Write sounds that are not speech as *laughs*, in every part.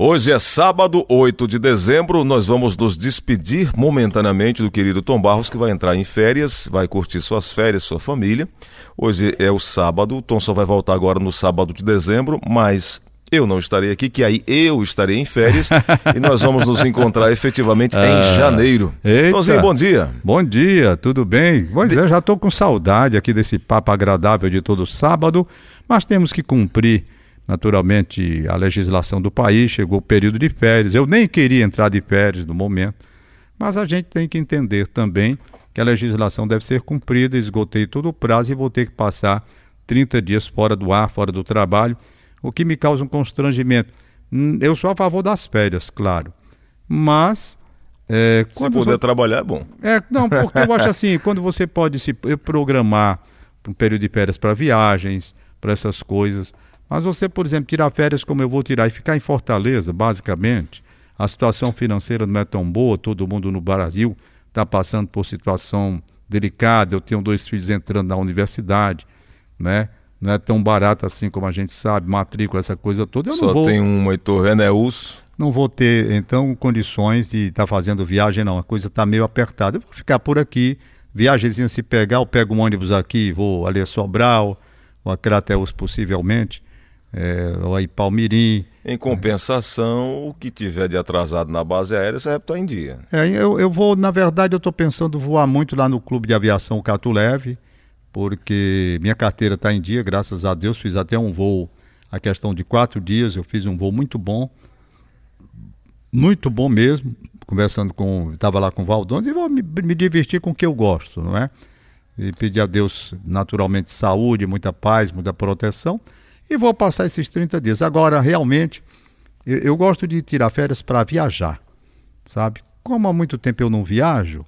Hoje é sábado, 8 de dezembro. Nós vamos nos despedir momentaneamente do querido Tom Barros, que vai entrar em férias, vai curtir suas férias, sua família. Hoje é o sábado, o Tom só vai voltar agora no sábado de dezembro, mas eu não estarei aqui, que aí eu estarei em férias *laughs* e nós vamos nos encontrar efetivamente ah, em janeiro. Eita. Tomzinho, bom dia. Bom dia, tudo bem? Pois de... é, já estou com saudade aqui desse papo agradável de todo sábado, mas temos que cumprir naturalmente a legislação do país, chegou o período de férias. Eu nem queria entrar de férias no momento, mas a gente tem que entender também que a legislação deve ser cumprida. Esgotei todo o prazo e vou ter que passar 30 dias fora do ar, fora do trabalho, o que me causa um constrangimento. Hum, eu sou a favor das férias, claro, mas é, se puder você... trabalhar é bom. É, não, porque eu acho assim, quando você pode se programar um período de férias para viagens, para essas coisas, mas você, por exemplo, tirar férias como eu vou tirar e ficar em Fortaleza, basicamente, a situação financeira não é tão boa, todo mundo no Brasil está passando por situação delicada, eu tenho dois filhos entrando na universidade, né? Não é tão barato assim como a gente sabe, matrícula, essa coisa toda. Eu Só vou, tem um Heitor Reneus. Não vou ter, então, condições de estar tá fazendo viagem, não. A coisa está meio apertada. Eu vou ficar por aqui, viagemzinha se pegar, eu pego um ônibus aqui, vou ali a Sobral, ou a Crateus possivelmente, é, aí Palmirim. Em compensação, o que tiver de atrasado na base aérea, você estar em dia. É, eu, eu vou, na verdade, eu estou pensando voar muito lá no Clube de Aviação Catuleve, porque minha carteira está em dia, graças a Deus, fiz até um voo, a questão de quatro dias, eu fiz um voo muito bom, muito bom mesmo, conversando com, estava lá com o Valdones, e vou me, me divertir com o que eu gosto, não é? E pedir a Deus, naturalmente, saúde, muita paz, muita proteção, e vou passar esses 30 dias. Agora, realmente, eu, eu gosto de tirar férias para viajar, sabe? Como há muito tempo eu não viajo,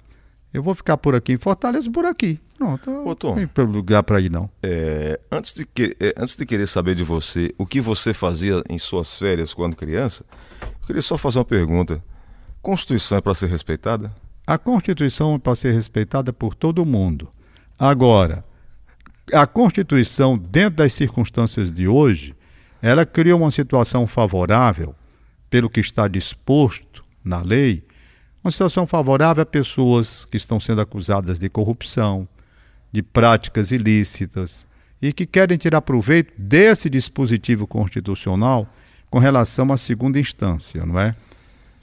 eu vou ficar por aqui em Fortaleza, por aqui. Pronto, Ô, Tom, não tem lugar para ir não. É, antes, de que, é, antes de querer saber de você o que você fazia em suas férias quando criança, eu queria só fazer uma pergunta. Constituição é para ser respeitada? A Constituição é para ser respeitada por todo mundo. Agora, a Constituição, dentro das circunstâncias de hoje, ela cria uma situação favorável, pelo que está disposto na lei, uma situação favorável a pessoas que estão sendo acusadas de corrupção, de práticas ilícitas e que querem tirar proveito desse dispositivo constitucional com relação à segunda instância, não é?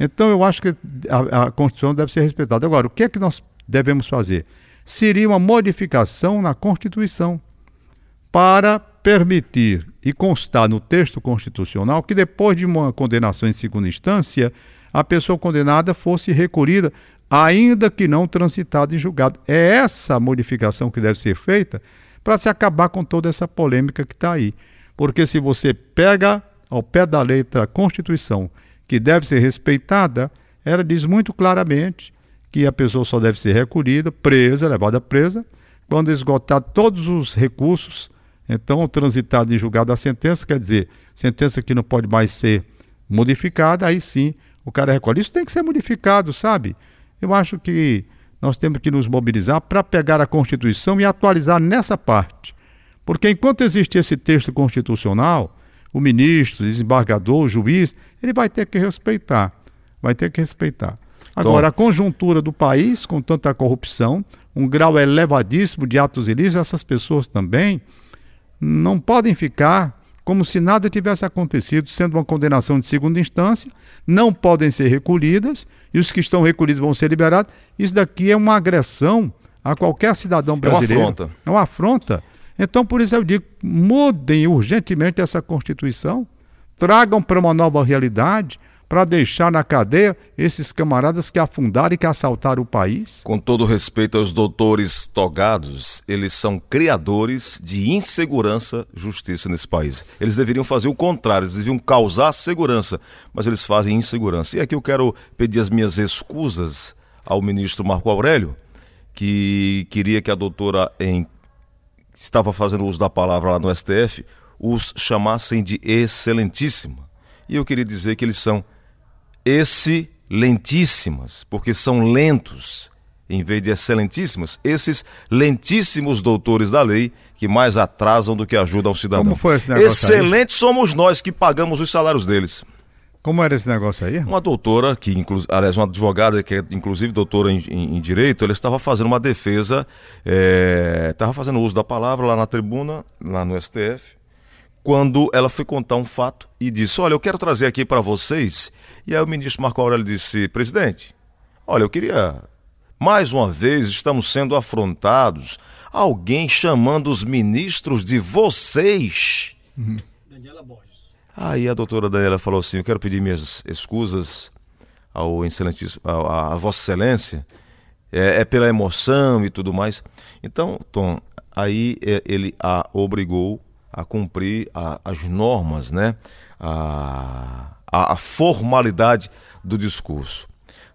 Então eu acho que a, a Constituição deve ser respeitada. Agora, o que é que nós devemos fazer? Seria uma modificação na Constituição para permitir e constar no texto constitucional que depois de uma condenação em segunda instância, a pessoa condenada fosse recolhida, ainda que não transitada em julgado. É essa modificação que deve ser feita para se acabar com toda essa polêmica que está aí. Porque se você pega ao pé da letra a Constituição, que deve ser respeitada, ela diz muito claramente que a pessoa só deve ser recolhida, presa, levada presa, quando esgotar todos os recursos, então transitado em julgado a sentença, quer dizer, sentença que não pode mais ser modificada, aí sim o cara recolhe. Isso tem que ser modificado, sabe? Eu acho que nós temos que nos mobilizar para pegar a Constituição e atualizar nessa parte. Porque enquanto existe esse texto constitucional, o ministro, o desembargador, o juiz, ele vai ter que respeitar. Vai ter que respeitar. Agora, a conjuntura do país, com tanta corrupção, um grau elevadíssimo de atos ilícitos, essas pessoas também não podem ficar como se nada tivesse acontecido, sendo uma condenação de segunda instância, não podem ser recolhidas e os que estão recolhidos vão ser liberados. Isso daqui é uma agressão a qualquer cidadão brasileiro. É uma afronta. É uma afronta. Então, por isso eu digo, mudem urgentemente essa Constituição, tragam para uma nova realidade, para deixar na cadeia esses camaradas que afundaram e que assaltaram o país? Com todo respeito aos doutores togados, eles são criadores de insegurança justiça nesse país. Eles deveriam fazer o contrário, eles deveriam causar segurança, mas eles fazem insegurança. E aqui eu quero pedir as minhas excusas ao ministro Marco Aurélio, que queria que a doutora em estava fazendo uso da palavra lá no STF, os chamassem de excelentíssima. E eu queria dizer que eles são esse lentíssimas, porque são lentos, em vez de excelentíssimas, esses lentíssimos doutores da lei que mais atrasam do que ajudam o cidadão. Como foi esse negócio Excelentes aí? somos nós que pagamos os salários deles. Como era esse negócio aí? Uma doutora, que inclu... aliás, uma advogada que é inclusive doutora em, em, em direito, ela estava fazendo uma defesa, estava é... fazendo uso da palavra lá na tribuna, lá no STF, quando ela foi contar um fato e disse: Olha, eu quero trazer aqui para vocês. E aí o ministro Marco Aurélio disse: Presidente, olha, eu queria. Mais uma vez estamos sendo afrontados. Alguém chamando os ministros de vocês. Uhum. Daniela Borges. Aí a doutora Daniela falou assim: Eu quero pedir minhas escusas ao excelentíssimo, a, a Vossa Excelência. É, é, pela emoção e tudo mais. Então, Tom, aí é, ele a obrigou a cumprir a, as normas, né? A, a, a formalidade do discurso.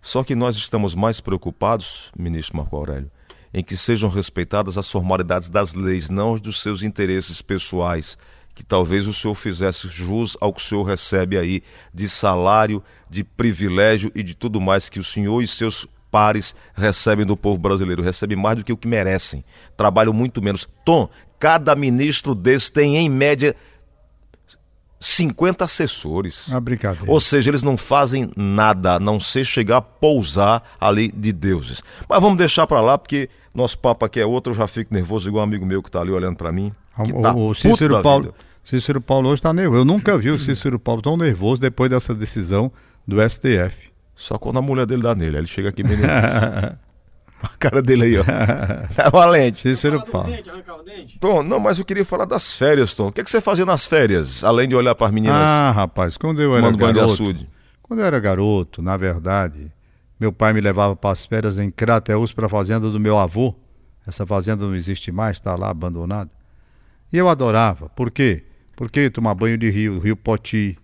Só que nós estamos mais preocupados, ministro Marco Aurélio, em que sejam respeitadas as formalidades das leis, não dos seus interesses pessoais, que talvez o senhor fizesse jus ao que o senhor recebe aí de salário, de privilégio e de tudo mais que o senhor e seus pares recebem do povo brasileiro. Recebem mais do que o que merecem. Trabalham muito menos. Tom, Cada ministro desse tem, em média, 50 assessores. Brincadeira. Ou seja, eles não fazem nada, a não ser chegar a pousar ali de deuses. Mas vamos deixar para lá, porque nosso papo aqui é outro, eu já fico nervoso, igual um amigo meu que está ali olhando para mim. O, tá o Cícero Paulo. Cícero Paulo hoje está nervoso. Eu nunca vi o Cícero Paulo tão nervoso depois dessa decisão do STF. Só quando a mulher dele dá nele. Ele chega aqui bem nervoso. *laughs* A cara dele aí, ó. *laughs* É valente. Cícero Paulo. Tom, não, mas eu queria falar das férias, Tom. O que, é que você fazia nas férias, além de olhar para as meninas? Ah, rapaz, quando eu era garoto. Quando eu era garoto, na verdade, meu pai me levava para as férias em Crateus para a fazenda do meu avô. Essa fazenda não existe mais, está lá abandonada. E eu adorava. Por quê? Porque tomar banho de rio, rio Poti.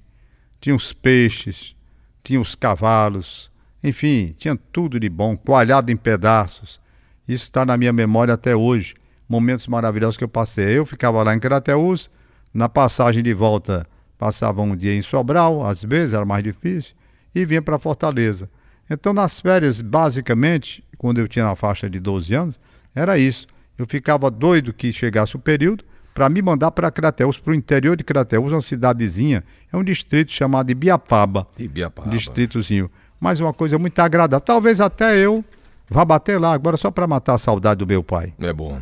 Tinha os peixes, tinha os cavalos, enfim, tinha tudo de bom, coalhado em pedaços. Isso está na minha memória até hoje. Momentos maravilhosos que eu passei. Eu ficava lá em Crateús, na passagem de volta passava um dia em Sobral, às vezes era mais difícil, e vinha para Fortaleza. Então, nas férias, basicamente, quando eu tinha na faixa de 12 anos, era isso. Eu ficava doido que chegasse o período para me mandar para Crateus, para o interior de Crateus, uma cidadezinha, é um distrito chamado Ibiapaba. Ibiapaba. distritozinho mas uma coisa muito agradável. Talvez até eu vá bater lá agora só para matar a saudade do meu pai. É bom.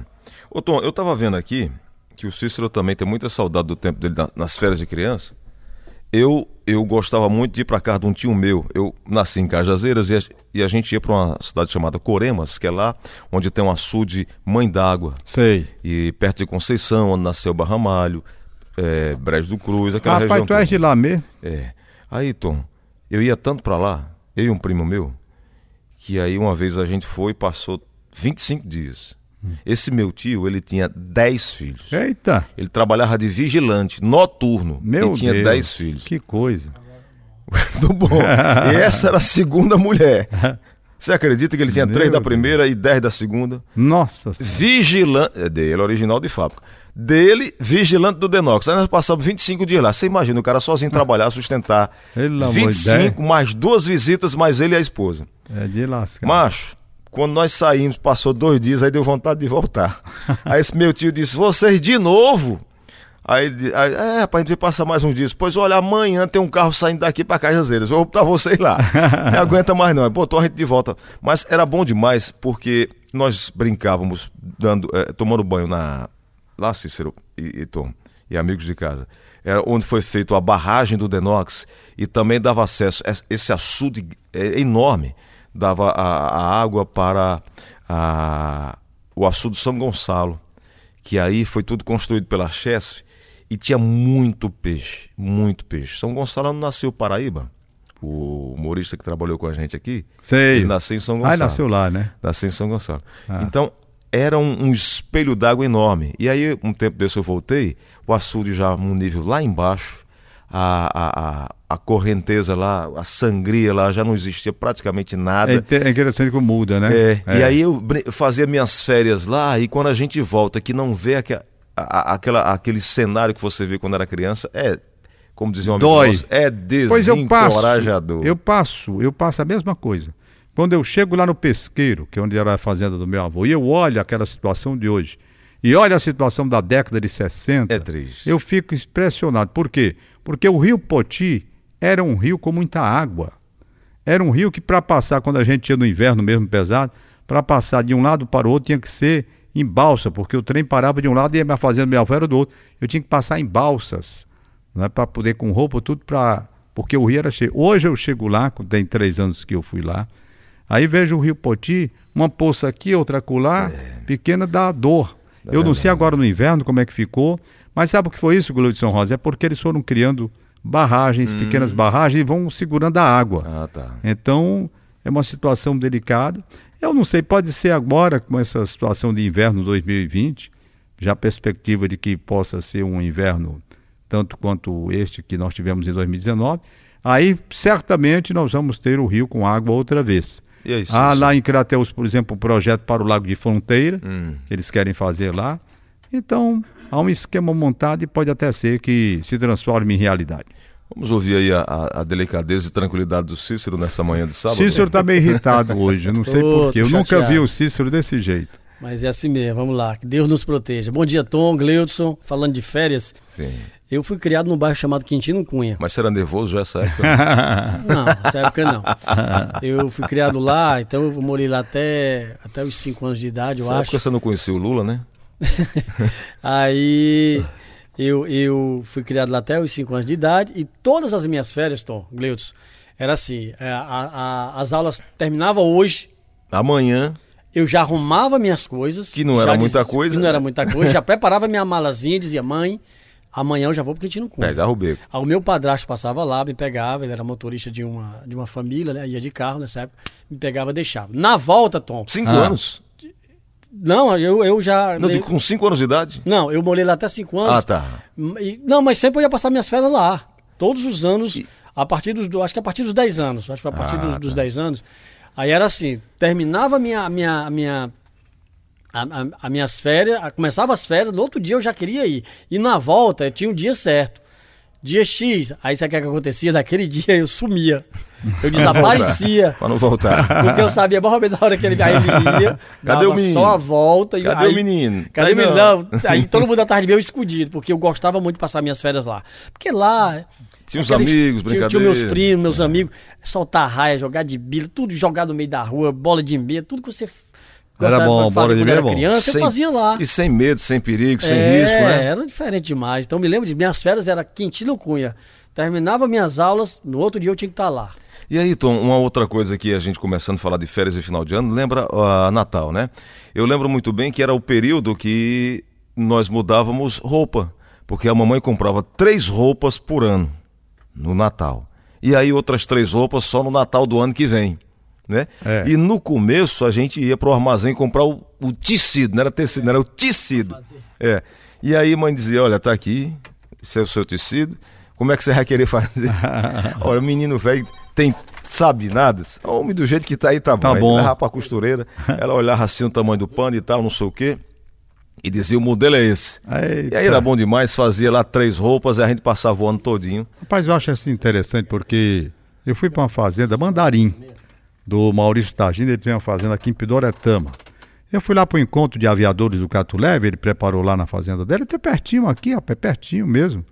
Ô Tom, eu estava vendo aqui que o Cícero também tem muita saudade do tempo dele nas férias de criança. Eu eu gostava muito de ir para casa de um tio meu. Eu nasci em Cajazeiras e a, e a gente ia para uma cidade chamada Coremas, que é lá onde tem um açude Mãe d'Água. Sei. E perto de Conceição, onde nasceu Barramalho, é, Brejo do Cruz, aquela ah, região. Rapaz, tu és de lá mesmo? É. Aí, Tom, eu ia tanto para lá eu e um primo meu, que aí uma vez a gente foi e passou 25 dias. Hum. Esse meu tio, ele tinha 10 filhos. Eita! Ele trabalhava de vigilante, noturno. Meu e tinha 10 filhos. Que coisa. *laughs* Muito bom. e *laughs* essa era a segunda mulher. Você acredita que ele tinha Meu três da primeira Deus. e dez da segunda? Nossa Vigilante. É dele, original de fábrica dele, vigilante do Denox. Aí nós passamos 25 dias lá. Você imagina o cara sozinho trabalhar, sustentar. Ele 25, mais duas visitas, mais ele e a esposa. É de lasca. Macho, quando nós saímos, passou dois dias, aí deu vontade de voltar. *laughs* aí esse meu tio disse: Vocês de novo? Aí, aí é, rapaz, a gente vai passar mais uns dias. Pois olha, amanhã tem um carro saindo daqui para Cajazeiras. Vou botar vocês lá. *laughs* Não aguenta mais não. Botou a gente de volta. Mas era bom demais porque nós brincávamos dando, é, tomando banho na, lá Cícero e, e Tom, e amigos de casa, era onde foi feita a barragem do Denox e também dava acesso, esse açude é enorme, dava a, a água para a, o açude São Gonçalo, que aí foi tudo construído pela Chesf e tinha muito peixe, muito peixe. São Gonçalo nasceu Paraíba, o humorista que trabalhou com a gente aqui, Sei. ele nasceu em São Gonçalo. Ah, nasceu lá, né? Nasceu em São Gonçalo. Ah. Então, era um, um espelho d'água enorme. E aí, um tempo desse eu voltei, o açude já num nível lá embaixo, a, a, a, correnteza lá, a sangria lá, já não existia praticamente nada. É, é interessante como muda, né? É, é. E aí eu fazia minhas férias lá, e quando a gente volta, que não vê aqua, a, aquela, aquele cenário que você vê quando era criança, é, como dizia um amigo Dói. é desencorajador. eu passo, eu passo, eu passo a mesma coisa. Quando eu chego lá no pesqueiro, que é onde era a fazenda do meu avô, e eu olho aquela situação de hoje, e olho a situação da década de 60, é triste. eu fico impressionado. Por quê? Porque o rio Poti era um rio com muita água. Era um rio que para passar, quando a gente ia no inverno mesmo pesado, para passar de um lado para o outro tinha que ser em balsa, porque o trem parava de um lado e ia fazendo minha avó do outro. Eu tinha que passar em balsas, né, para poder com roupa, tudo para. Porque o rio era cheio. Hoje eu chego lá, tem três anos que eu fui lá, aí vejo o rio Poti, uma poça aqui, outra acolá, é. pequena dá dor. Eu não sei agora no inverno como é que ficou, mas sabe o que foi isso, São Rosa? É porque eles foram criando barragens, hum. pequenas barragens, e vão segurando a água. Ah, tá. Então, é uma situação delicada. Eu não sei, pode ser agora, com essa situação de inverno 2020, já a perspectiva de que possa ser um inverno tanto quanto este que nós tivemos em 2019, aí certamente nós vamos ter o rio com água outra vez. É isso, Há isso. lá em Crateus, por exemplo, um projeto para o Lago de Fronteira, hum. que eles querem fazer lá. Então, há um esquema montado e pode até ser que se transforme em realidade. Vamos ouvir aí a, a, delicadeza e tranquilidade do Cícero nessa manhã de sábado. Cícero está meio irritado *laughs* hoje, não sei porquê. Eu nunca vi o Cícero desse jeito. Mas é assim mesmo, vamos lá. Que Deus nos proteja. Bom dia, Tom, Gleudson, falando de férias. Sim. Eu fui criado num bairro chamado Quintino Cunha. Mas você era nervoso já essa época? *laughs* não, nessa época não. Eu fui criado lá, então eu morei lá até, até os 5 anos de idade, eu essa acho. época você não conhecia o Lula, né? *laughs* Aí eu, eu fui criado lá até os 5 anos de idade e todas as minhas férias, Tom, Gleudson, era assim, é, a, a, as aulas terminavam hoje. Amanhã. Eu já arrumava minhas coisas. Que não era muita coisa. Que não era muita coisa. já *laughs* preparava minha malazinha dizia, mãe, amanhã eu já vou porque a gente não come. Pegava o beco. O meu padrasto passava lá, me pegava, ele era motorista de uma, de uma família, né? Ia de carro nessa época, me pegava deixava. Na volta, Tom. Cinco ah. anos? Não, eu, eu já. Não, com 5 anos de idade? Não, eu morei lá até 5 anos. Ah, tá. E, não, mas sempre eu ia passar minhas férias lá. Todos os anos, e... a partir dos. Acho que a partir dos 10 anos. Acho que foi a partir ah, dos, tá. dos 10 anos. Aí era assim, terminava minha. minha, minha a, a, a, minhas férias, começava as férias, no outro dia eu já queria ir. E na volta eu tinha um dia certo. Dia X, aí sabe o que, que acontecia? Naquele *laughs* dia eu sumia. Eu *laughs* desaparecia. Pra não voltar. *laughs* Porque eu sabia, bom, na hora que ele, aí ele ia, Cadê o menino? só a volta. Cadê aí, o menino? Cadê tá o menino? Não. Aí todo mundo atrás de mim, eu escondido, porque eu gostava muito de passar minhas férias lá. Porque lá... Tinha os amigos, brincadeira. Tinha, meus primos, meus é. amigos, soltar raia, jogar de bila, tudo jogado no meio da rua, bola de meia, tudo que você era bom, bola de meia criança, sem, eu fazia lá. E sem medo, sem perigo, sem é, risco, né? era diferente demais. Então me lembro de minhas férias era Quintino Cunha. Terminava minhas aulas, no outro dia eu tinha que estar lá. E aí, Tom, uma outra coisa que a gente começando a falar de férias e final de ano, lembra a uh, Natal, né? Eu lembro muito bem que era o período que nós mudávamos roupa, porque a mamãe comprava três roupas por ano no Natal. E aí outras três roupas só no Natal do ano que vem. Né? É. E no começo a gente ia para o armazém comprar o, o tecido, não era tecido, não era o tecido. É. E aí a mãe dizia, olha, tá aqui, esse é o seu tecido, como é que você vai querer fazer? *laughs* Olha, o menino velho tem, sabe nada. Homem do jeito que tá aí tá, tá bom. bom. Levava pra costureira, ela olhava assim o tamanho do pano e tal, não sei o quê. E dizia, o modelo é esse. Eita. E aí era bom demais, fazia lá três roupas e a gente passava o ano todinho. Rapaz, eu acho assim interessante porque eu fui para uma fazenda, Mandarim, do Maurício Tagino, ele tem uma fazenda aqui em Pidoretama. Eu fui lá para o encontro de aviadores do Catuleve, ele preparou lá na fazenda dele, até pertinho aqui, ó, pertinho mesmo.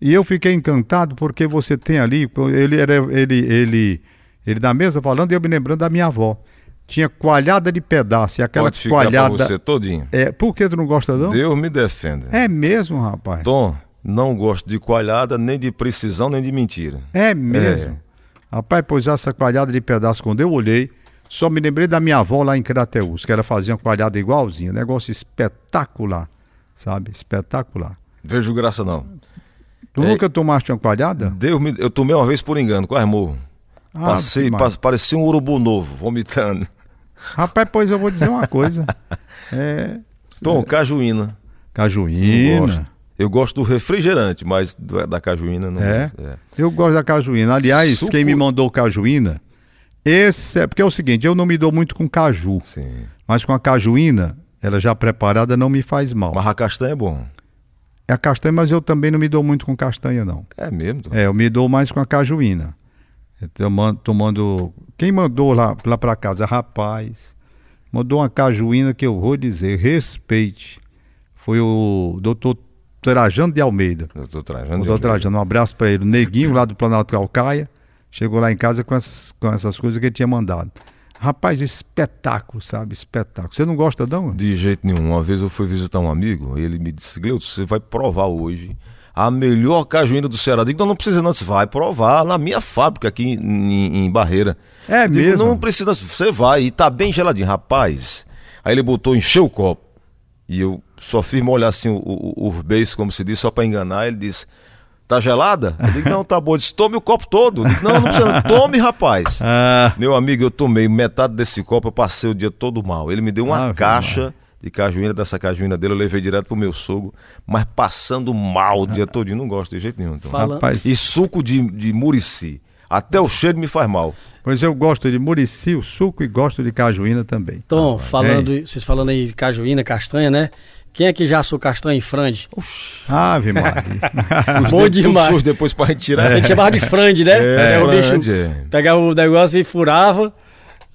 E eu fiquei encantado porque você tem ali, ele era ele ele ele da mesa falando e eu me lembrando da minha avó. Tinha coalhada de pedaço, e aquela Pode ficar coalhada. Pra você todinho. É, por que tu não gosta não? Deus me defenda. É mesmo, rapaz. Tom, não gosto de coalhada, nem de precisão, nem de mentira. É mesmo. É. Rapaz, pois essa coalhada de pedaço, quando eu olhei, só me lembrei da minha avó lá em Crateus, que ela fazia uma coalhada igualzinha. Negócio espetacular, sabe? Espetacular. Vejo graça não. Tu é, nunca tomaste uma coalhada? Deus me, eu tomei uma vez por engano, quase morro. Ah, Passei, pa, parecia um urubu novo, vomitando. Rapaz, pois eu vou dizer uma coisa. *laughs* é, Tom, é, cajuína. Cajuína. Eu gosto. do refrigerante, mas do, da cajuína não. É? é? Eu gosto da cajuína. Aliás, Suco... quem me mandou cajuína, esse é porque é o seguinte, eu não me dou muito com caju. Sim. Mas com a cajuína, ela já preparada não me faz mal. Mas a castanha é bom. É a castanha, mas eu também não me dou muito com castanha, não. É mesmo? É, eu me dou mais com a cajuína. Tomando, tomando. Quem mandou lá, lá para casa? Rapaz, mandou uma cajuína que eu vou dizer, respeite. Foi o doutor Trajano de Almeida. Doutor Trajano. Doutor Trajano, um abraço para ele. O Neguinho lá do Planalto Calcaia chegou lá em casa com essas, com essas coisas que ele tinha mandado. Rapaz, espetáculo, sabe? Espetáculo. Você não gosta, não? De jeito nenhum. Uma vez eu fui visitar um amigo, ele me disse, Gleuto, você vai provar hoje a melhor cajuína do Ceará. Digo, não, não precisa não, você vai provar na minha fábrica aqui em, em Barreira. É Digo, mesmo? Não precisa, você vai e tá bem geladinho. Rapaz, aí ele botou, encheu o copo. E eu só fiz olhar assim o, o, o beijo, como se diz, só para enganar. Ele disse, tá gelada? Eu digo, não, tá bom. Ele disse, tome o copo todo. Eu digo, não, não precisa, não. tome, rapaz. *laughs* Ah, Meu amigo, eu tomei metade desse copo, eu passei o dia todo mal. Ele me deu uma Ave caixa de cajuína, dessa cajuína dele, eu levei direto pro meu sogro, mas passando mal o dia todinho, não gosto de jeito nenhum. Então. Rapaz, E suco de, de murici. Até o cheiro me faz mal. pois eu gosto de murici, o suco e gosto de cajuína também. Tom, falando, vocês falando aí de cajuína, castanha, né? Quem é que já assou castanha e frande? Ave Maria. *laughs* Bom demais. depois pra gente A tirar. gente chamava de frande, né? É, o frande, bicho é. pegava o negócio e furava.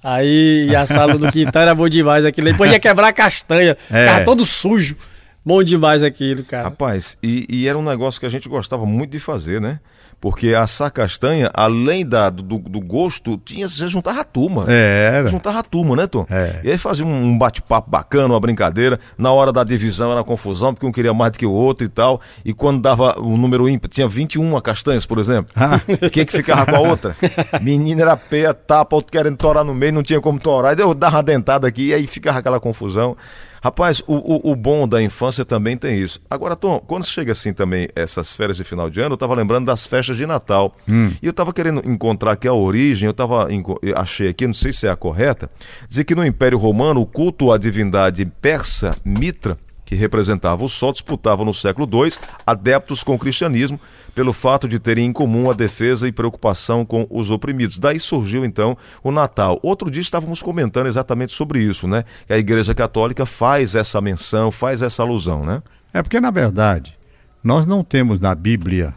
Aí a sala do quintal era bom demais aquilo. Depois ia quebrar a castanha. É. Ficava todo sujo. Bom demais aquilo, cara. Rapaz, e, e era um negócio que a gente gostava muito de fazer, né? Porque assar castanha, além da, do, do gosto, tinha, você juntava a turma. É, era. Juntava a turma, né, Tom? É. E aí fazia um um bate-papo bacana, uma brincadeira. Na hora da divisão era confusão, porque um queria mais do que o outro e tal. E quando dava o número ímpar, tinha 21 castanhas, por exemplo. Ah. *laughs* Quem que ficava com a outra? *laughs* Menina era peia, tapa, outro querendo torar no meio, não tinha como torar. E eu dava uma dentada aqui e aí ficava aquela confusão. Rapaz, o, o, o bom da infância também tem isso. Agora, Tom, quando chega assim também essas férias de final de ano, eu tava lembrando das festas de Natal. E eu tava querendo encontrar aqui a origem, eu tava eu achei aqui, não sei se é a correta, dizer que no Império Romano o culto à divindade persa Mitra, que representava o sol, disputava no século II adeptos com o cristianismo pelo fato de terem em comum a defesa e preocupação com os oprimidos. Daí surgiu então o Natal. Outro dia estávamos comentando exatamente sobre isso, né? Que a Igreja Católica faz essa menção, faz essa alusão, né? É porque, na verdade, nós não temos na Bíblia,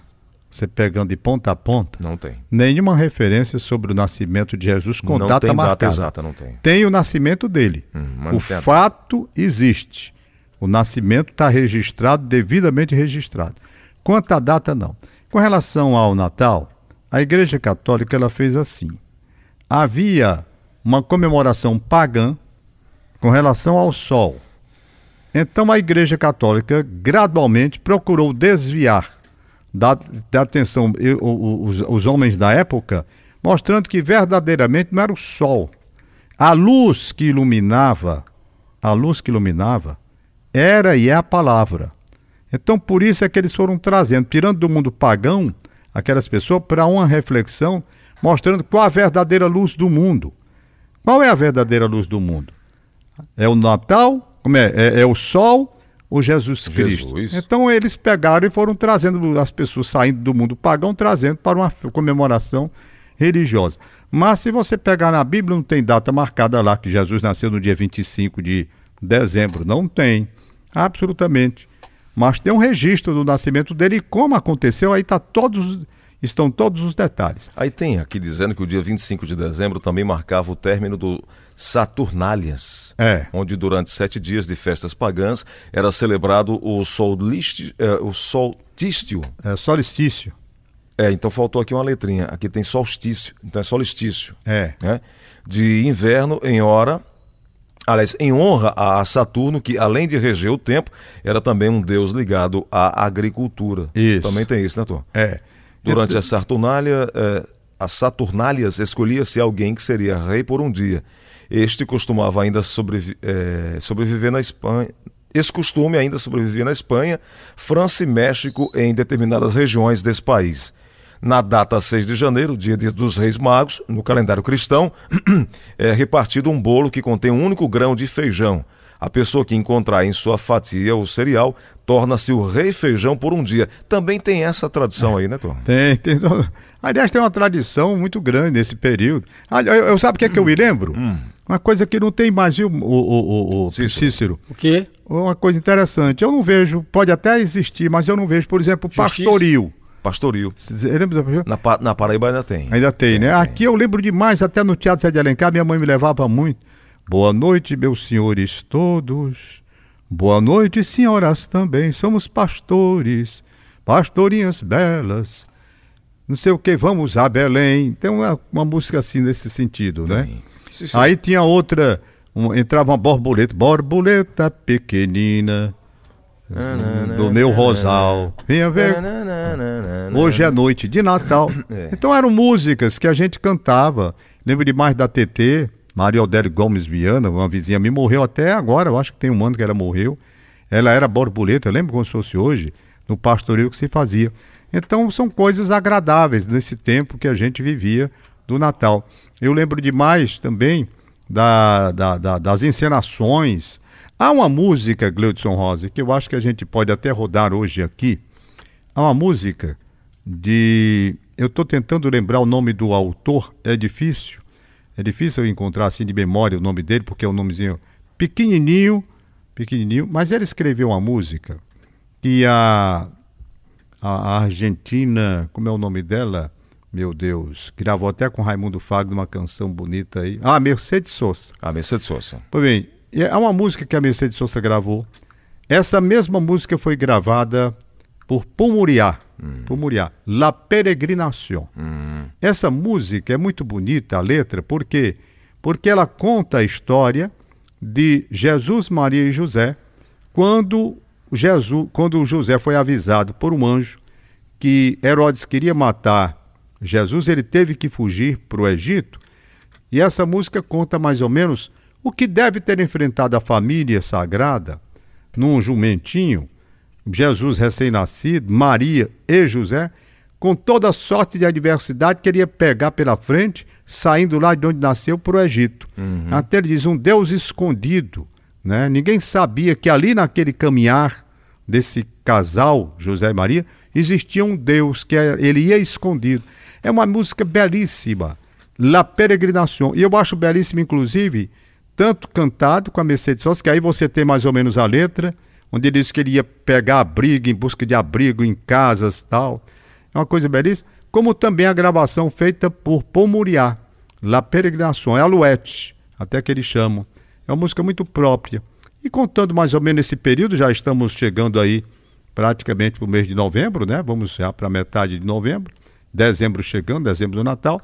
você pegando de ponta a ponta, Não tem. nenhuma referência sobre o nascimento de Jesus com não data tem marcada. data exata, não tem. Tem o nascimento dele. Hum, o fato existe. O nascimento está registrado, devidamente registrado. Quanto à data, não. Com relação ao Natal, a Igreja Católica ela fez assim. Havia uma comemoração pagã com relação ao Sol. Então a Igreja Católica gradualmente procurou desviar da, da atenção e, o- os, os homens da época, mostrando que verdadeiramente não era o Sol. A luz que iluminava, a luz que iluminava, era e é a palavra. Então por isso é que eles foram trazendo, tirando do mundo pagão, aquelas pessoas para uma reflexão, mostrando qual a verdadeira luz do mundo. Qual é a verdadeira luz do mundo? É o Natal? Como é? É, é o Sol ou Jesus Cristo? Jesus. Então eles pegaram e foram trazendo as pessoas saindo do mundo pagão, trazendo para uma comemoração religiosa. Mas se você pegar na Bíblia, não tem data marcada lá que Jesus nasceu no dia 25 de dezembro. Não tem. Absolutamente. Mas tem um registro do nascimento dele e como aconteceu, aí tá todos, estão todos os detalhes. Aí tem aqui dizendo que o dia 25 de dezembro também marcava o término do Saturnálias. É. Onde durante sete dias de festas pagãs era celebrado o, solsticio, é, o solstício. É solstício. É, então faltou aqui uma letrinha. Aqui tem solstício, então é solstício. É. né? De inverno em hora. Aliás, em honra a Saturno, que além de reger o tempo, era também um deus ligado à agricultura. Isso. Também tem isso, né, Tom? É. Durante a Saturnália, eh, as Saturnálias escolhia-se alguém que seria rei por um dia. Este costumava ainda sobrevi eh, sobreviver na Espanha. Esse costume ainda sobrevivia na Espanha, França e México em determinadas regiões desse país. Na data 6 de janeiro, dia dos Reis Magos, no calendário cristão, *clears throat* é repartido um bolo que contém um único grão de feijão. A pessoa que encontrar em sua fatia o cereal torna-se o rei feijão por um dia. Também tem essa tradição aí, né, Tom? *laughs* Tem, tem. Aliás, tem uma tradição muito grande nesse período. Ah, Eu, eu sabe o que, é que eu me lembro? Uma coisa que não tem mais, viu, o, o, o, o Cícero. Cícero. O quê? Uma coisa interessante. Eu não vejo, pode até existir, mas eu não vejo, por exemplo, Justiça. pastoril. Pastoril. Você lembra da- Na, Pa- na Paraíba ainda tem. Ainda tem, né? Aqui eu lembro demais, até no Teatro Zé de Alencar, minha mãe me levava muito. Boa noite, meus senhores todos. Boa noite, senhoras também, somos pastores, pastorinhas belas. Não sei o que, vamos a Belém. Tem uma, uma música assim nesse sentido, né? Aí tinha outra, um, entrava uma borboleta, borboleta pequenina, do meu rosal. Venha ver. Hoje é noite de Natal. *laughs* É. Então eram músicas que a gente cantava. Lembro demais da TT, Maria Odélio Gomes Viana, uma vizinha me morreu até agora, eu acho que tem um ano que ela morreu. Ela era borboleta, eu lembro como se fosse hoje, no pastoreio que se fazia. Então são coisas agradáveis nesse tempo que a gente vivia do Natal. Eu lembro demais também da, da, da, das encenações. Há uma música, Gleudson Rosa, que eu acho que a gente pode até rodar hoje aqui. Há uma música de. Eu estou tentando lembrar o nome do autor, é difícil. É difícil eu encontrar assim de memória o nome dele, porque é um nomezinho pequenininho, pequenininho, mas ele escreveu uma música que a, a Argentina, como é o nome dela? Meu Deus, gravou até com Raimundo Fagner uma canção bonita aí. Ah, Mercedes Sosa. Ah, Mercedes Sosa. Pois bem, é uma música que a Mercedes Sosa gravou. Essa mesma música foi gravada por Pumuriá. Hum. Pumuriá, La Peregrinación. Hum. Essa música é muito bonita, a letra, por quê? Porque ela conta a história de Jesus, Maria e José, quando Jesus, quando José foi avisado por um anjo que Herodes queria matar Jesus, ele teve que fugir para o Egito. E essa música conta mais ou menos o que deve ter enfrentado a família sagrada num jumentinho, Jesus recém-nascido, Maria e José, com toda sorte de adversidade, queria pegar pela frente, saindo lá de onde nasceu para o Egito. Uhum. Até ele diz: um Deus escondido. Né? Ninguém sabia que ali naquele caminhar desse casal, José e Maria, existia um Deus que ele ia escondido. É uma música belíssima, La Peregrinação. E eu acho belíssima, inclusive, tanto cantado com a Mercedes Sosa, que aí você tem mais ou menos a letra, onde ele diz que ele ia pegar abrigo, em busca de abrigo em casas tal. É uma coisa belíssima. Como também a gravação feita por Paul Muriá, La Peregrinação, é Alouette, até que eles chamam. É uma música muito própria. E contando mais ou menos esse período, já estamos chegando aí praticamente para o mês de novembro, né? Vamos já para metade de novembro, dezembro chegando, dezembro do Natal.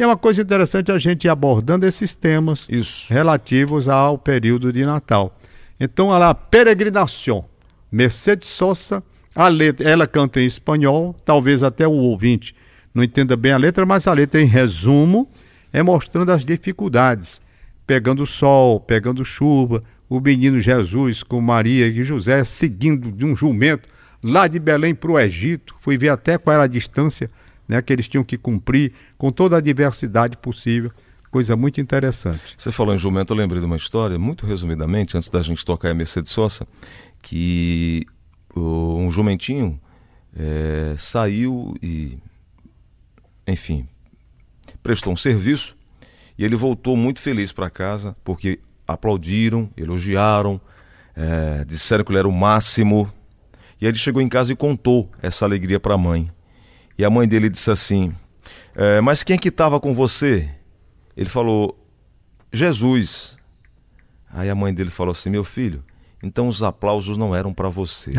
E é uma coisa interessante a gente ir abordando esses temas Isso. relativos ao período de Natal. Então, olha lá, Peregrinação, Mercedes Sosa, a letra, ela canta em espanhol, talvez até o ouvinte não entenda bem a letra, mas a letra, em resumo, é mostrando as dificuldades, pegando sol, pegando chuva, o menino Jesus com Maria e José seguindo de um jumento lá de Belém para o Egito. Fui ver até qual era a distância né, que eles tinham que cumprir, com toda a diversidade possível. Coisa muito interessante. Você falou em jumento, eu lembrei de uma história, muito resumidamente, antes da gente tocar a Mercedes Sosa, que um jumentinho é, saiu e, enfim, prestou um serviço e ele voltou muito feliz para casa porque aplaudiram, elogiaram, é, disseram que ele era o máximo. E aí ele chegou em casa e contou essa alegria para a mãe. E a mãe dele disse assim: é, Mas quem é que estava com você? Ele falou: Jesus. Aí a mãe dele falou assim: Meu filho, então os aplausos não eram para você.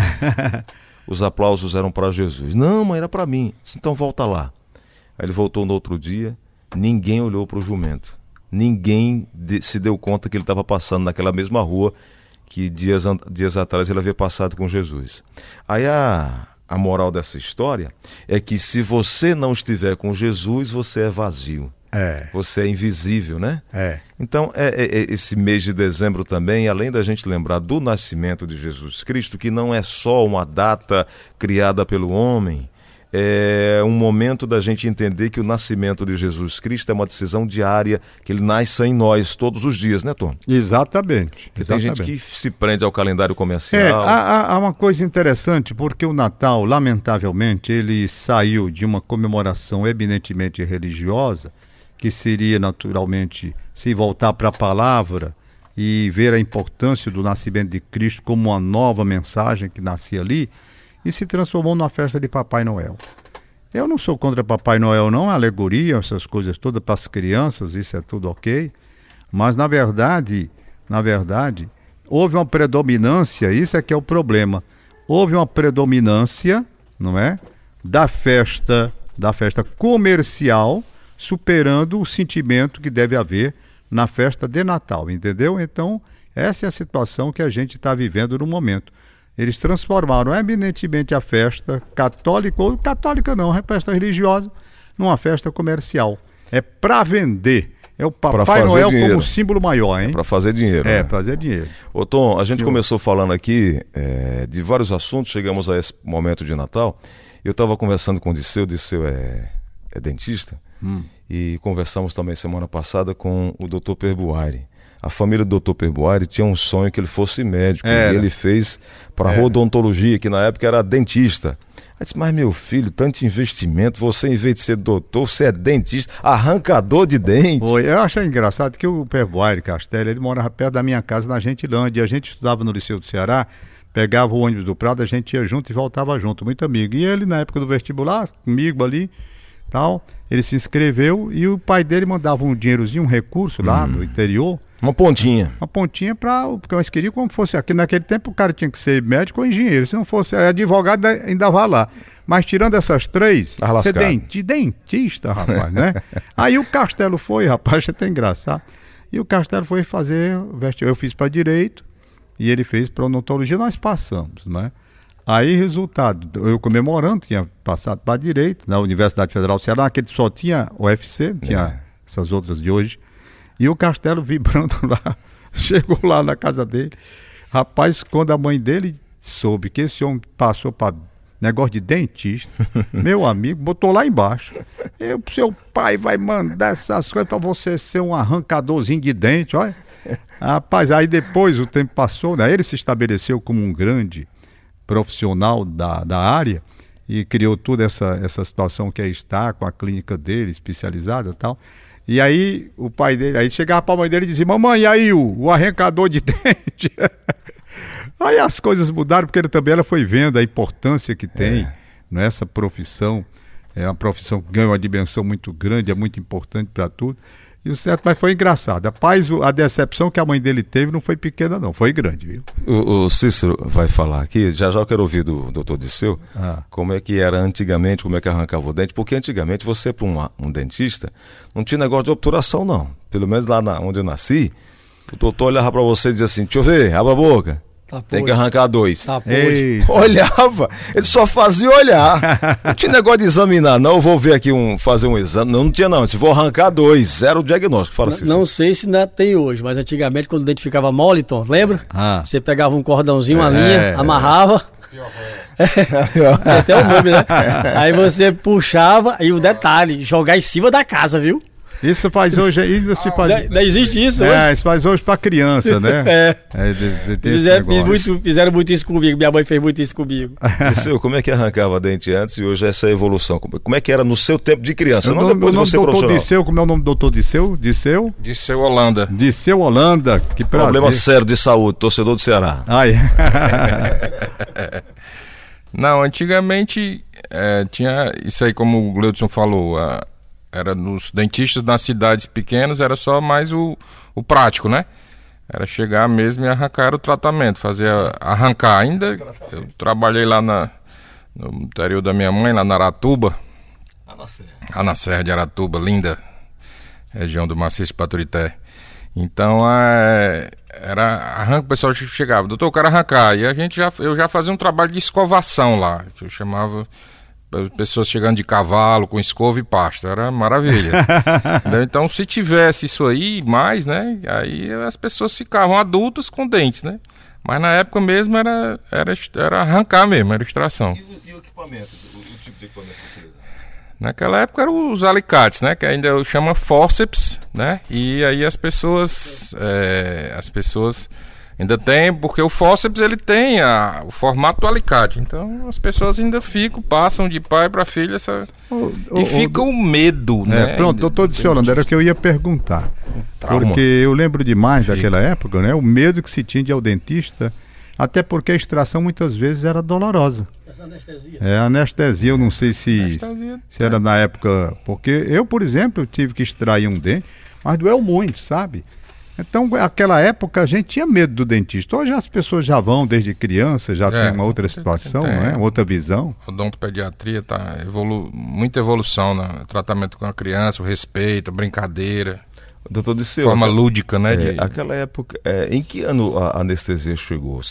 *laughs* os aplausos eram para Jesus. Não, mãe, era para mim. Disse, então volta lá. Aí ele voltou no outro dia, ninguém olhou para o jumento ninguém de, se deu conta que ele estava passando naquela mesma rua que dias, dias atrás ele havia passado com Jesus. Aí a, a moral dessa história é que se você não estiver com Jesus, você é vazio. É. Você é invisível, né? É. Então, é, é, é, esse mês de dezembro também, além da gente lembrar do nascimento de Jesus Cristo, que não é só uma data criada pelo homem, é um momento da gente entender que o nascimento de Jesus Cristo é uma decisão diária, que ele nasce em nós todos os dias, né, Tom? Exatamente. Tem gente que se prende ao calendário comercial. É, há, há, uma coisa interessante, porque o Natal, lamentavelmente, ele saiu de uma comemoração eminentemente religiosa, que seria naturalmente se voltar para a palavra e ver a importância do nascimento de Cristo como uma nova mensagem que nascia ali e se transformou numa festa de Papai Noel. Eu não sou contra Papai Noel, não, alegoria, essas coisas todas para as crianças, isso é tudo ok. Mas na verdade, na verdade, houve uma predominância, isso é que é o problema. Houve uma predominância, não é? Da festa, da festa comercial, superando o sentimento que deve haver na festa de Natal, entendeu? Então, essa é a situação que a gente está vivendo no momento. Eles transformaram eminentemente a festa católica, ou católica não, a festa religiosa, numa festa comercial. É para vender. É o Papai Noel dinheiro. como símbolo maior, hein? É para fazer dinheiro. É, né? fazer dinheiro. Ô Tom, a gente Senhor. começou falando aqui é, de vários assuntos, chegamos a esse momento de Natal. Eu estava conversando com o Disseu, o Disseu é, é dentista, hum. e conversamos também semana passada com o Dr. Perbuari a família do Dr. Perbuari tinha um sonho que ele fosse médico. Era. E ele fez para odontologia, que na época era dentista. Aí disse, mas meu filho, tanto investimento, você em vez de ser doutor, você é dentista, arrancador de dente. Foi, eu achei engraçado que o Perbuari Castelo, ele morava perto da minha casa na Gentilândia, a gente estudava no Liceu do Ceará, pegava o ônibus do Prado, a gente ia junto e voltava junto, muito amigo. E ele, na época do vestibular, comigo ali, tal, ele se inscreveu e o pai dele mandava um dinheirozinho, um recurso lá hum. do interior, uma pontinha. Uma pontinha para. Porque eles queriam como fosse aqui. Naquele tempo o cara tinha que ser médico ou engenheiro. Se não fosse advogado, ainda vai lá. Mas tirando essas três, ser denti, dentista, rapaz, né? *laughs* Aí o Castelo foi, rapaz, *laughs* é até engraçado. E o Castelo foi fazer. Eu fiz para direito e ele fez para odontologia. Nós passamos, né? Aí, resultado, eu comemorando, tinha passado para direito na Universidade Federal do Ceará, naquele só tinha UFC, tinha é. essas outras de hoje. E o castelo vibrando *laughs* lá. Chegou lá na casa dele. Rapaz, quando a mãe dele soube que esse homem passou para negócio de dentista, *laughs* meu amigo, botou lá embaixo. Eu, seu pai vai mandar essas coisas para você ser um arrancadorzinho de dente, olha. Rapaz, aí depois o tempo passou, né? Ele se estabeleceu como um grande profissional da, da área e criou toda essa, essa situação que aí está com a clínica dele especializada e tal. E aí o pai dele, aí chegava pra mãe dele e dizia, mamãe, e aí o, o arrancador de *laughs* dente? aí as coisas mudaram, porque ele também ela foi vendo a importância que tem é. nessa profissão. É uma profissão que ganha uma dimensão muito grande, é muito importante para tudo. E o certo, mas foi engraçado. Rapaz, a decepção que a mãe dele teve não foi pequena, não, foi grande, viu? O, o Cícero vai falar aqui, já já eu quero ouvir do doutor Disseu, ah. como é que era antigamente, como é que arrancava o dente, porque antigamente você, para um, um dentista, não tinha negócio de obturação, não. Pelo menos lá na, onde eu nasci, o doutor olhava para você e dizia assim: deixa eu ver, abra a boca. Tá Tem que arrancar dois. Tá Olhava, ele só fazia olhar. Não tinha negócio de examinar, não. Eu vou ver aqui um, fazer um exame. Não, não tinha, não. Se vou arrancar dois, zero diagnóstico. Fala assim. Não sei se ainda tem hoje, mas antigamente, quando o dente ficava moliton, lembra? Ah. Você pegava um cordãozinho, uma é, linha, amarrava. É, até o nome, né? *laughs* Aí você puxava, e o detalhe, jogar em cima da casa, viu? Isso faz hoje, isso se faz. Não, existe isso é, hoje? isso faz hoje para criança, né? *laughs* é. é de, de fizeram, muito, fizeram muito isso comigo, minha mãe fez muito isso comigo. *laughs* Seu, como é que arrancava dente antes e hoje essa evolução? Como é que era no seu tempo de criança? não depois de você doutor profissional. Disseu, como é o nome do doutor Disseu? Disseu? Disseu Holanda. Disseu Holanda, que prazer. Problema sério de saúde, torcedor do Ceará. Ai. *laughs* Não, antigamente é, tinha isso aí, como o Gleudson falou, a, era nos dentistas nas cidades pequenas, era só mais o, o prático, né? Era chegar mesmo e arrancar o tratamento, fazer arrancar. Ainda eu trabalhei lá na, no interior da minha mãe, lá na Aratuba. Lá na Serra de Aratuba, linda região do Maciço Paturité. Então, é, era arranca, o pessoal chegava, doutor, eu quero arrancar. E a gente já, eu já fazia um trabalho de escovação lá, que eu chamava pessoas chegando de cavalo com escova e pasto, era maravilha. *laughs* então, se tivesse isso aí mais, né, aí as pessoas ficavam adultas com dentes, né? Mas na época mesmo era, era, era arrancar mesmo, era extração. E, e o equipamento, o, o, tipo de equipamento que utiliza? Naquela época eram os alicates, né, que ainda chama forceps, né? E aí as pessoas, é, as pessoas Ainda tem, porque o fósseis ele tem a, o formato do alicate. Então as pessoas ainda ficam, passam de pai para filha essa, o, e o, fica o medo, é, né? Pronto, doutor Diciolando, era o que eu ia perguntar. Trauma. Porque eu lembro demais fica. daquela época, né? O medo que se tinha de ir ao dentista, até porque a extração muitas vezes era dolorosa. Essa anestesia. É, anestesia, eu não sei se, se era é. na época. Porque eu, por exemplo, tive que extrair um dente, mas doeu muito, sabe? Então, naquela época, a gente tinha medo do dentista. Hoje as pessoas já vão desde criança, já É, tem uma outra situação, tem. não é? outra visão. A odontopediatria tá evolu muita evolução no tratamento com a criança, o respeito, a brincadeira, Doutor Disseu, forma aquela- lúdica, né? é, de- aquela época, é, em que ano a anestesia chegou?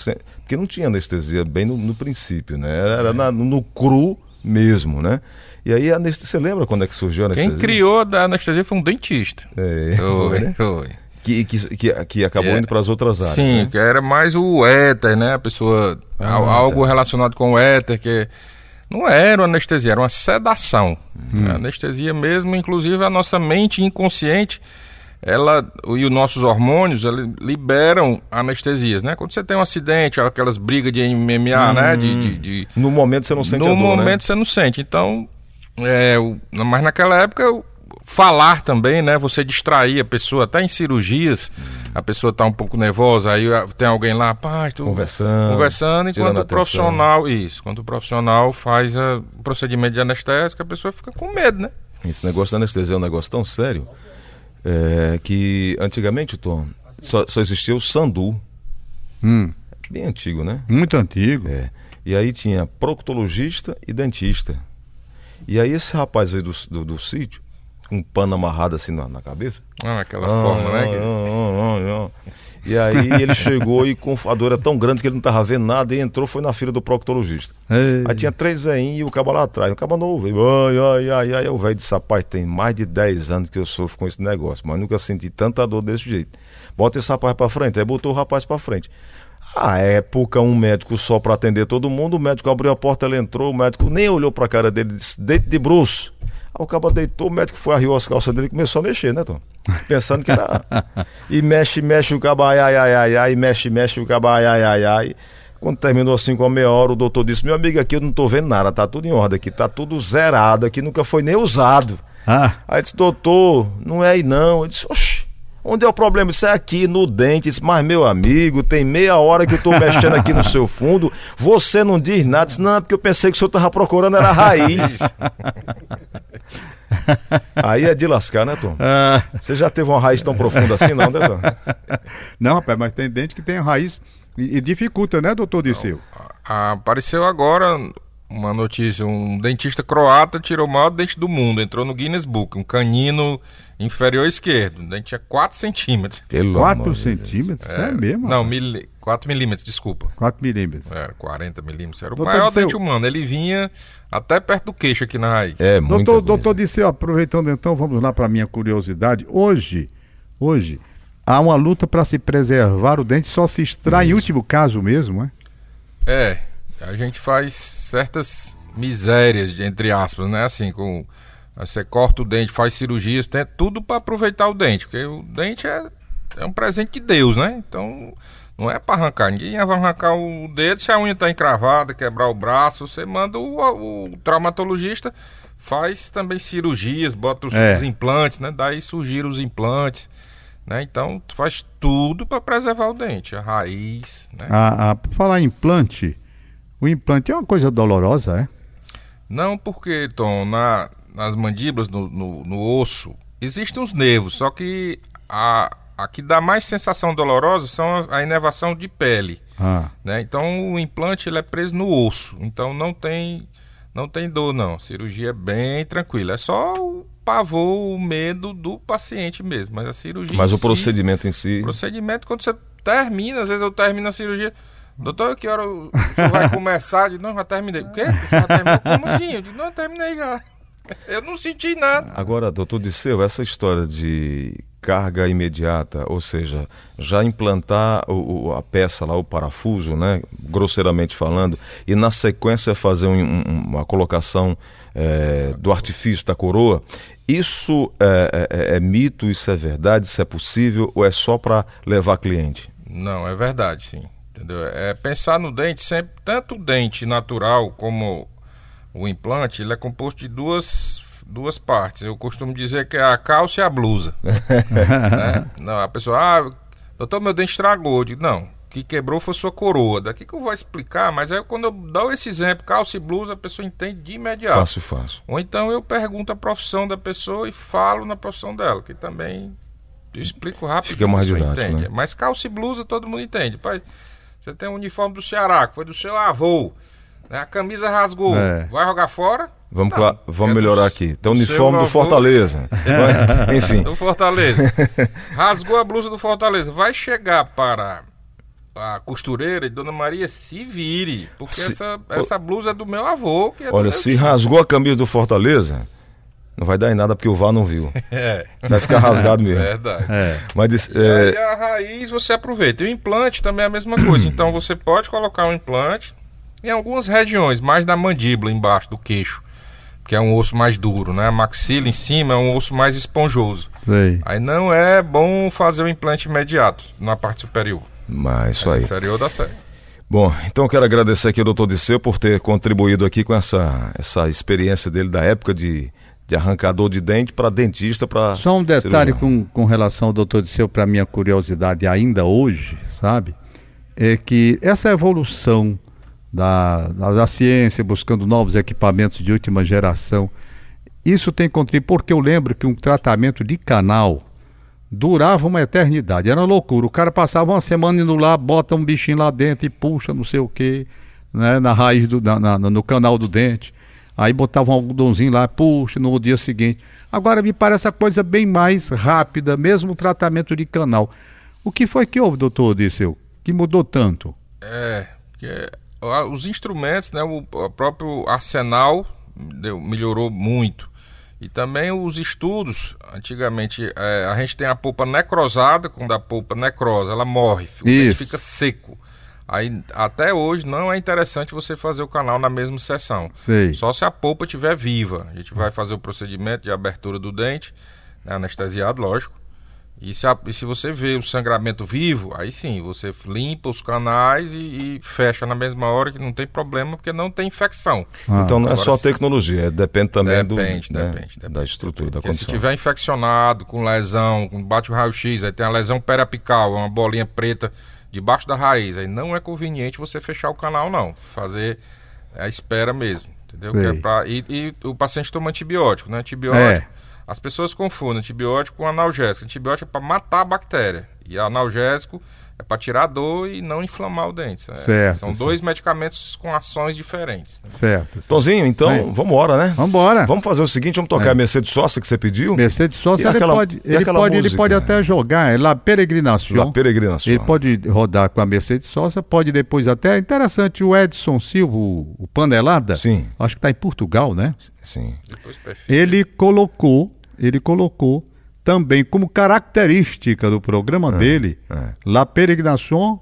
Porque não tinha anestesia bem no, no princípio, né? Era na- no cru mesmo, né? E aí a anestesia, você lembra quando é que surgiu a anestesia? Quem criou a anestesia foi um dentista. É, Foi, *laughs* né? foi. Que, que, que, que acabou É. indo para as outras áreas. Sim, né? que era mais o éter, né? A pessoa. Ah, al- algo tá. relacionado com o éter, que não era uma anestesia, era uma sedação. Hum. A anestesia mesmo, inclusive a nossa mente inconsciente, ela e os nossos hormônios liberam anestesias, né? Quando você tem um acidente, aquelas brigas de MMA, né? De, de- de- No momento você não sente no dor, momento né? você não sente. Então, é, mas naquela época, falar também, né? Você distrair a pessoa, até em cirurgias, a pessoa tá um pouco nervosa, aí ah, tem alguém lá, pai, tu... Conversando, Conversando, tirando enquanto o atenção. profissional, isso, quando o profissional faz a- o procedimento de anestésico, a pessoa fica com medo, né? Esse negócio da anestesia é um negócio tão sério é, que antigamente, Tom, só, só existia o Sandu. Hum, Bem antigo, né? muito antigo. É. E aí tinha proctologista e dentista. E aí esse rapaz veio do, do, do sítio, um pano amarrado assim na, na cabeça. Ah, aquela Ah, forma, né? ah, que- ah, ah, ah. E aí *laughs* ele chegou e com a dor era tão grande que ele não estava vendo nada e entrou, foi na fila do proctologista. Ei. Aí tinha três velhinhos e o cabo lá atrás, o cabo novo. e, Ai, ai, ai, ai. O velho disse, rapaz, tem mais de 10 anos que eu sofro com esse negócio, mas nunca senti tanta dor desse jeito. Bota esse rapaz pra frente. Aí botou o rapaz pra frente. A época, um médico só pra atender todo mundo, o médico abriu a porta, ele entrou, o médico nem olhou pra cara dele, disse, deite de bruxo. Aí o cabo deitou, o médico foi, arriou as calças dele e começou a mexer, né, Tom? Pensando que era... *laughs* E mexe, mexe o cabo, ai, ai, ai, ai, ai, mexe, mexe o cabo, ai, ai, ai, ai. Quando terminou assim com a meia hora, o doutor disse, meu amigo, aqui eu não tô vendo nada, tá tudo em ordem aqui, tá tudo zerado aqui, nunca foi nem usado. Ah, Aí disse, doutor, não é aí não. Eu disse, oxe, onde é o problema? Isso é aqui no dente. Mas meu amigo, tem meia hora que eu tô mexendo aqui no seu fundo, você não diz nada. Disse, não, porque eu pensei que o senhor tava procurando era a raiz. *laughs* aí é de lascar, né, Tom? ah, Você já teve uma raiz tão profunda assim, não, né, Tom? *laughs* não, rapaz, mas tem dente que tem raiz e, e dificulta, né, doutor Disseu? Ah, Apareceu agora uma notícia: um dentista croata tirou o maior dente do mundo, entrou no Guinness Book, um canino inferior esquerdo. O dente tinha 4 centímetros. Pelo 4 amor de Deus. centímetros? É, mesmo? Não, mili... 4 milímetros, desculpa. 4 milímetros. Era 40 milímetros. Era o Doutor maior Disseu- dente humano. Ele vinha até perto do queixo aqui na raiz. É, muita Doutor, doutor Disseu, aproveitando então, vamos lá para minha curiosidade. Hoje, hoje, há uma luta para se preservar o dente, só se extrai em último caso mesmo, é? É, a gente faz certas misérias, entre aspas, né? Assim, com. Você corta o dente, faz cirurgias, tem tudo para aproveitar o dente, porque o dente é, é um presente de Deus, né? Então, não é para arrancar. Ninguém vai arrancar o dedo se a unha tá encravada, quebrar o braço. Você manda o, o traumatologista, faz também cirurgias, bota os, É. os implantes, né? Daí surgiram os implantes. Né? Então, faz tudo para preservar o dente, a raiz, né? A, a, por falar em implante, o implante é uma coisa dolorosa, é? Não, porque, Tom, na, nas mandíbulas, no, no, no osso, existem os nervos, só que a, a que dá mais sensação dolorosa são as- a inervação de pele. Ah, Né? Então o implante ele é preso no osso, então não tem, não tem dor não. A cirurgia é bem tranquila, é só o pavor, o medo do paciente mesmo, mas a cirurgia Mas o si- procedimento em si. o procedimento, quando você termina, às vezes eu termino a cirurgia. Doutor, que hora o senhor vai começar? Eu digo, não, já terminei. O quê? Já terminou? Como assim? Eu digo, não, eu terminei já. *laughs* Eu não senti nada. Agora, doutor Disseu, essa história de carga imediata, ou seja, já implantar o, o- a peça lá, o parafuso, né, grosseiramente falando, e na sequência fazer um- um- uma colocação eh, do artifício da coroa, isso é, é- é mito, isso é verdade, isso é possível, ou é só para levar cliente? Não, é verdade, sim. Entendeu? É pensar no dente sempre, tanto o dente natural como o implante, ele é composto de duas, duas partes. Eu costumo dizer que é a calça e a blusa. *laughs* né? Não, a pessoa, ah, doutor, meu dente estragou. Eu digo, não, o que quebrou foi sua coroa. Daqui que eu vou explicar, mas aí quando eu dou esse exemplo, calça e blusa, a pessoa entende de imediato. Fácil, fácil. Ou então eu pergunto a profissão da pessoa e falo na profissão dela, que também eu explico rápido. Fica mais didático, né? Mas calça e blusa todo mundo entende. Pai, você tem um uniforme do Ceará, que foi do seu avô. né? A camisa rasgou. É. Vai jogar fora? Vamos, Não, vamos é do- melhorar aqui. Tem o do uniforme do. Fortaleza. Vai- *laughs* Enfim. Do Fortaleza. Rasgou a blusa do Fortaleza. Vai chegar para a costureira e Dona Maria se vire. Porque Se- essa, essa blusa é do meu avô. É do Olha, meu se rasgou a camisa do Fortaleza, não vai dar em nada porque o VAR não viu. *laughs* É, Vai ficar rasgado *laughs* mesmo. verdade. É. Mas E é, aí a raiz você aproveita. E o implante também é a mesma coisa. *clears throat* Então você pode colocar um implante em algumas regiões, mais da mandíbula embaixo do queixo, que é um osso mais duro, né? A maxila em cima é um osso mais esponjoso. Sei. Aí não é bom fazer o implante imediato na parte superior. mas isso aí. Inferior dá certo. Bom, então eu quero agradecer aqui ao doutor Disseu por ter contribuído aqui com essa, essa experiência dele da época de, de arrancador de dente para dentista para. Só um detalhe com, com relação ao doutor Disseu, para minha curiosidade ainda hoje, sabe? É que essa evolução da, da, da ciência, buscando novos equipamentos de última geração, isso tem contribuído, porque eu lembro que um tratamento de canal durava uma eternidade, era uma loucura. O cara passava uma semana indo lá, bota um bichinho lá dentro e puxa não sei o que, né, na raiz do, na, na- no canal do dente. Aí botava um algodãozinho lá, puxa, no dia seguinte. Agora me parece a coisa bem mais rápida, mesmo o tratamento de canal. O que foi que houve, doutor Disseu? Que mudou tanto? É, porque ah, os instrumentos, né, o, o próprio arsenal deu- melhorou muito. E também os estudos, antigamente é, a gente tem a polpa necrosada, quando a polpa necrosa, ela morre, Isso. fica seco. Aí até hoje não é interessante você fazer o canal na mesma sessão. Sei. Só se a polpa estiver viva. A gente vai fazer o procedimento de abertura do dente, né, anestesiado, lógico. E se, a- e se você vê o sangramento vivo, aí sim, você limpa os canais e, e fecha na mesma hora, que não tem problema, porque não tem infecção. Ah, Então não é Agora, só se- tecnologia, é- depende também do, Depende, né, depende, depende. da estrutura, da Porque se condição. tiver infeccionado, com lesão, bate o raio-x, aí tem a lesão periapical, é uma bolinha preta debaixo da raiz, aí não é conveniente você fechar o canal, não. Fazer a espera mesmo, entendeu? É pra- e, e o paciente toma antibiótico, né? Antibiótico, É. as pessoas confundem antibiótico com analgésico. Antibiótico é para matar a bactéria e analgésico é para tirar a dor e não inflamar o dente. É, Certo, São certo. dois medicamentos com ações diferentes. né? Certo. Tonzinho, então, Bem. vamos embora, né? Vambora. Vamos fazer o seguinte, vamos tocar É. a Mercedes Sosa que você pediu? Mercedes Sosa, ele, aquela- pode, ele, pode, ele pode até jogar, é La Peregrinação. La Peregrinação. Ele pode rodar com a Mercedes Sosa, pode depois até. Interessante, o Edson Silva, o o Panelada, Sim, acho que está em Portugal, né? sim. Ele colocou, ele colocou também como característica do programa dele, é. La Peregrinação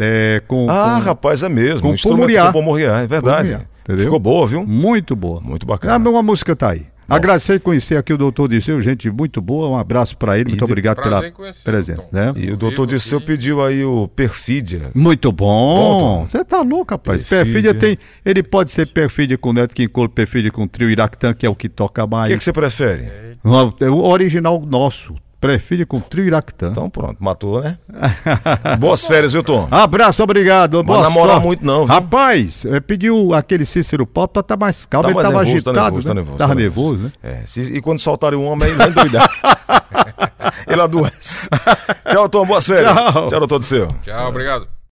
é, com, Ah, com- rapaz, é mesmo. com o instrumento Pomoriá. é verdade. Pomoriá? Ficou boa, viu? muito boa. Muito Ah, bacana. uma música tá aí. Agradecer e conhecer aqui o doutor Disseu, gente muito boa, um abraço para ele, muito obrigado pela conhecer, presença, né? E o doutor Disseu pediu aí o Perfídia. Muito Bom. Você tá louco, rapaz. Perfídia. Perfídia tem. Ele pode ser perfídia com Neto Quincolo, perfídia com trio Iractã, que é o que toca O mais. que, que você prefere? É o original nosso. Perfídia com trio Iractã. Então pronto, matou, né? *laughs* Boas férias, viu, Tom? Abraço, obrigado. Boa namorar muito não, viu? Rapaz, eh, pediu aquele Cícero Pop pra tá mais calmo. Tá ele mais tava nervoso, tá agitado. nervoso, né? tá nervoso, Tava tá nervoso, né? É, se- e quando soltarem um homem, ele vai endoidar. *laughs* ele adoece. *laughs* Tchau, Tom, boas férias. Tchau. Tchau, doutor Disseu. Tchau, obrigado.